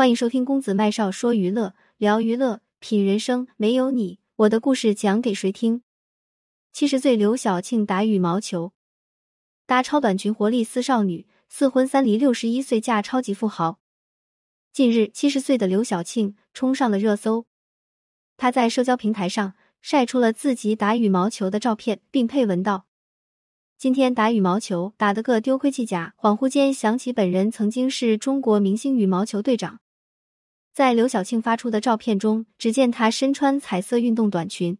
欢迎收听公子麦少说娱乐，聊娱乐，品人生。没有你，我的故事讲给谁听？七十岁刘晓庆打羽毛球，搭超短裙活力似少女，四婚三离，六十一岁嫁超级富豪。近日，七十岁的刘晓庆冲上了热搜。她在社交平台上晒出了自己打羽毛球的照片，并配文道：“今天打羽毛球打得个丢盔弃甲，恍惚间想起本人曾经是中国明星羽毛球队长。”在刘晓庆发出的照片中，只见她身穿彩色运动短裙，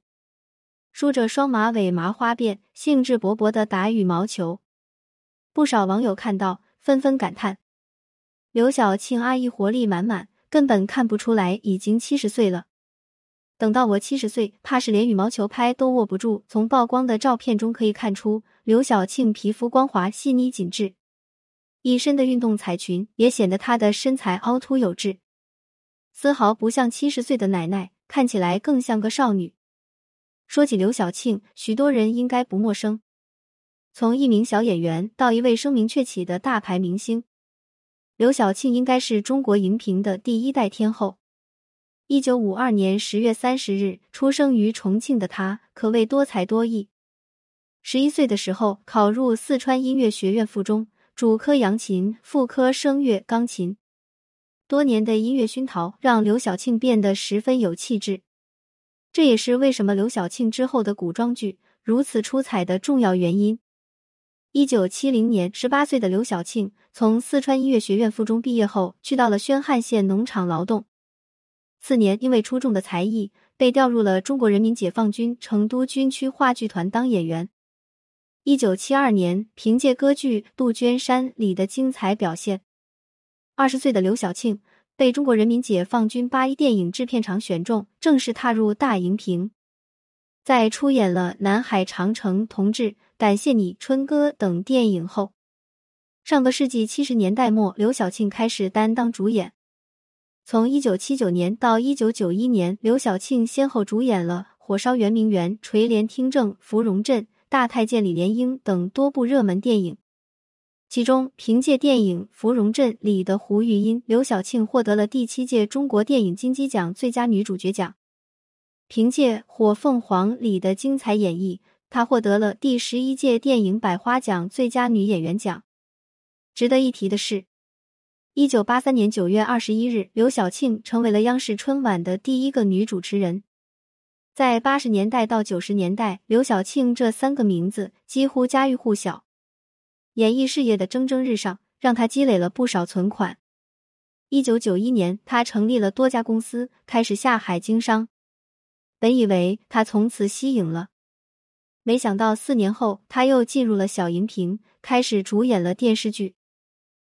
梳着双马尾麻花辫，兴致勃勃的打羽毛球。不少网友看到，纷纷感叹：“刘晓庆阿姨活力满满，根本看不出来已经七十岁了。等到我七十岁，怕是连羽毛球拍都握不住。”从曝光的照片中可以看出，刘晓庆皮肤光滑细腻紧致，一身的运动彩裙也显得她的身材凹凸有致。丝毫不像七十岁的奶奶，看起来更像个少女。说起刘晓庆，许多人应该不陌生。从一名小演员到一位声名鹊起的大牌明星，刘晓庆应该是中国荧屏的第一代天后。一九五二年十月三十日出生于重庆的她，可谓多才多艺。十一岁的时候，考入四川音乐学院附中，主科扬琴，副科声乐钢琴。多年的音乐熏陶让刘晓庆变得十分有气质，这也是为什么刘晓庆之后的古装剧如此出彩的重要原因。一九七零年，十八岁的刘晓庆从四川音乐学院附中毕业后，去到了宣汉县农场劳动。次年，因为出众的才艺，被调入了中国人民解放军成都军区话剧团当演员。一九七二年，凭借歌剧《杜鹃山》里的精彩表现。二十岁的刘晓庆被中国人民解放军八一电影制片厂选中，正式踏入大荧屏。在出演了《南海长城同志》《感谢你》《春歌》等电影后，上个世纪七十年代末，刘晓庆开始担当主演。从一九七九年到一九九一年，刘晓庆先后主演了《火烧圆明园》《垂帘听政》《芙蓉镇》《大太监李莲英》等多部热门电影。其中，凭借电影《芙蓉镇》里的胡玉音，刘晓庆获得了第七届中国电影金鸡奖最佳女主角奖。凭借《火凤凰》里的精彩演绎，她获得了第十一届电影百花奖最佳女演员奖。值得一提的是，一九八三年九月二十一日，刘晓庆成为了央视春晚的第一个女主持人。在八十年代到九十年代，刘晓庆这三个名字几乎家喻户晓。演艺事业的蒸蒸日上，让他积累了不少存款。一九九一年，他成立了多家公司，开始下海经商。本以为他从此息影了，没想到四年后，他又进入了小荧屏，开始主演了电视剧。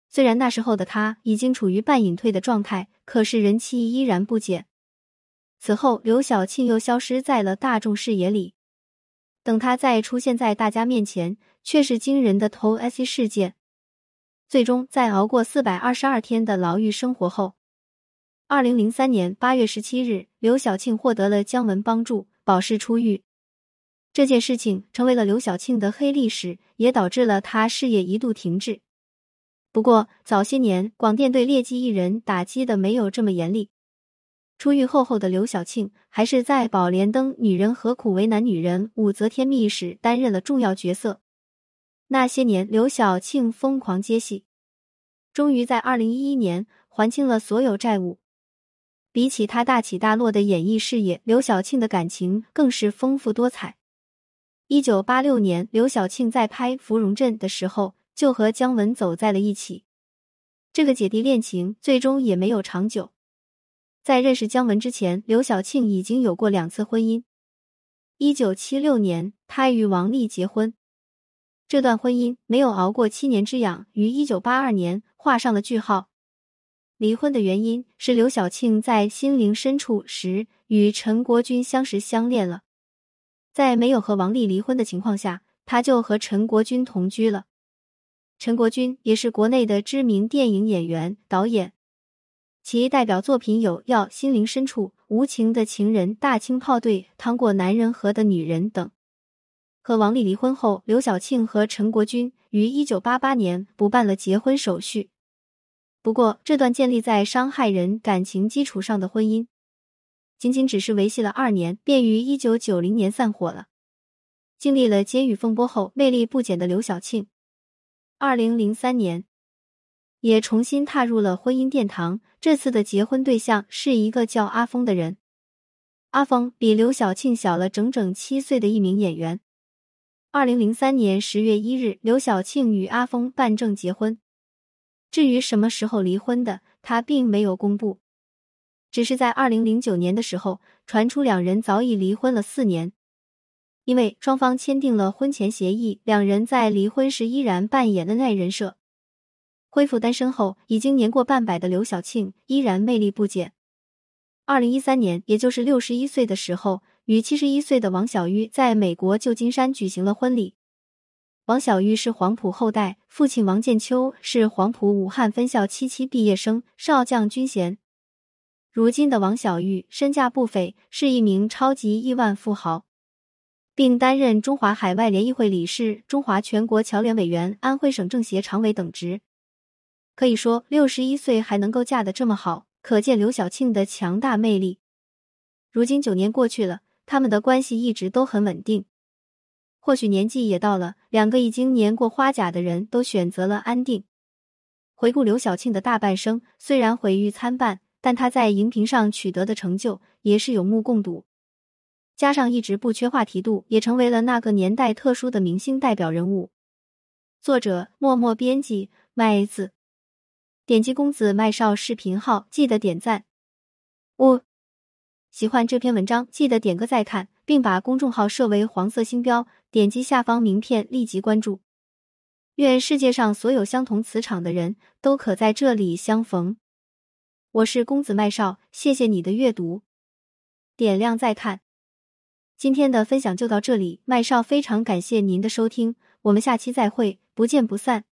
虽然那时候的他已经处于半隐退的状态，可是人气依然不减。此后，刘晓庆又消失在了大众视野里。等他再出现在大家面前，却是惊人的头 IC 事件。最终，在熬过四百二十二天的牢狱生活后，二零零三年八月十七日，刘晓庆获得了姜文帮助，保释出狱。这件事情成为了刘晓庆的黑历史，也导致了他事业一度停滞。不过，早些年广电对劣迹艺人打击的没有这么严厉。出狱后后的刘晓庆，还是在《宝莲灯》《女人何苦为难女人》《武则天秘史》担任了重要角色。那些年，刘晓庆疯狂接戏，终于在二零一一年还清了所有债务。比起他大起大落的演艺事业，刘晓庆的感情更是丰富多彩。一九八六年，刘晓庆在拍《芙蓉镇》的时候，就和姜文走在了一起。这个姐弟恋情最终也没有长久。在认识姜文之前，刘晓庆已经有过两次婚姻。一九七六年，她与王丽结婚，这段婚姻没有熬过七年之痒，于一九八二年画上了句号。离婚的原因是刘晓庆在心灵深处时与陈国军相识相恋了，在没有和王丽离婚的情况下，他就和陈国军同居了。陈国军也是国内的知名电影演员、导演。其代表作品有《要心灵深处》《无情的情人》《大清炮队》《趟过男人河的女人》等。和王丽离婚后，刘晓庆和陈国军于一九八八年补办了结婚手续。不过，这段建立在伤害人感情基础上的婚姻，仅仅只是维系了二年，便于一九九零年散伙了。经历了监狱风波后，魅力不减的刘晓庆，二零零三年也重新踏入了婚姻殿堂。这次的结婚对象是一个叫阿峰的人。阿峰比刘晓庆小了整整七岁的一名演员。二零零三年十月一日，刘晓庆与阿峰办证结婚。至于什么时候离婚的，他并没有公布，只是在二零零九年的时候传出两人早已离婚了四年。因为双方签订了婚前协议，两人在离婚时依然扮演恩爱人设。恢复单身后，已经年过半百的刘晓庆依然魅力不减。二零一三年，也就是六十一岁的时候，与七十一岁的王小玉在美国旧金山举行了婚礼。王小玉是黄埔后代，父亲王建秋是黄埔武汉分校七期毕业生，少将军衔。如今的王小玉身价不菲，是一名超级亿万富豪，并担任中华海外联谊会理事、中华全国侨联委员、安徽省政协常委等职。可以说，六十一岁还能够嫁得这么好。可见刘晓庆的强大魅力。如今九年过去了，他们的关系一直都很稳定。或许年纪也到了，两个已经年过花甲的人都选择了安定。回顾刘晓庆的大半生，虽然毁誉参半，但她在荧屏上取得的成就也是有目共睹。加上一直不缺话题度，也成为了那个年代特殊的明星代表人物。作者：默默编辑麦子。点击公子麦少视频号，记得点赞。五，喜欢这篇文章，记得点个再看，并把公众号设为黄色星标。点击下方名片，立即关注。愿世界上所有相同磁场的人都可在这里相逢。我是公子麦少，谢谢你的阅读，点亮再看。今天的分享就到这里，麦少非常感谢您的收听，我们下期再会，不见不散。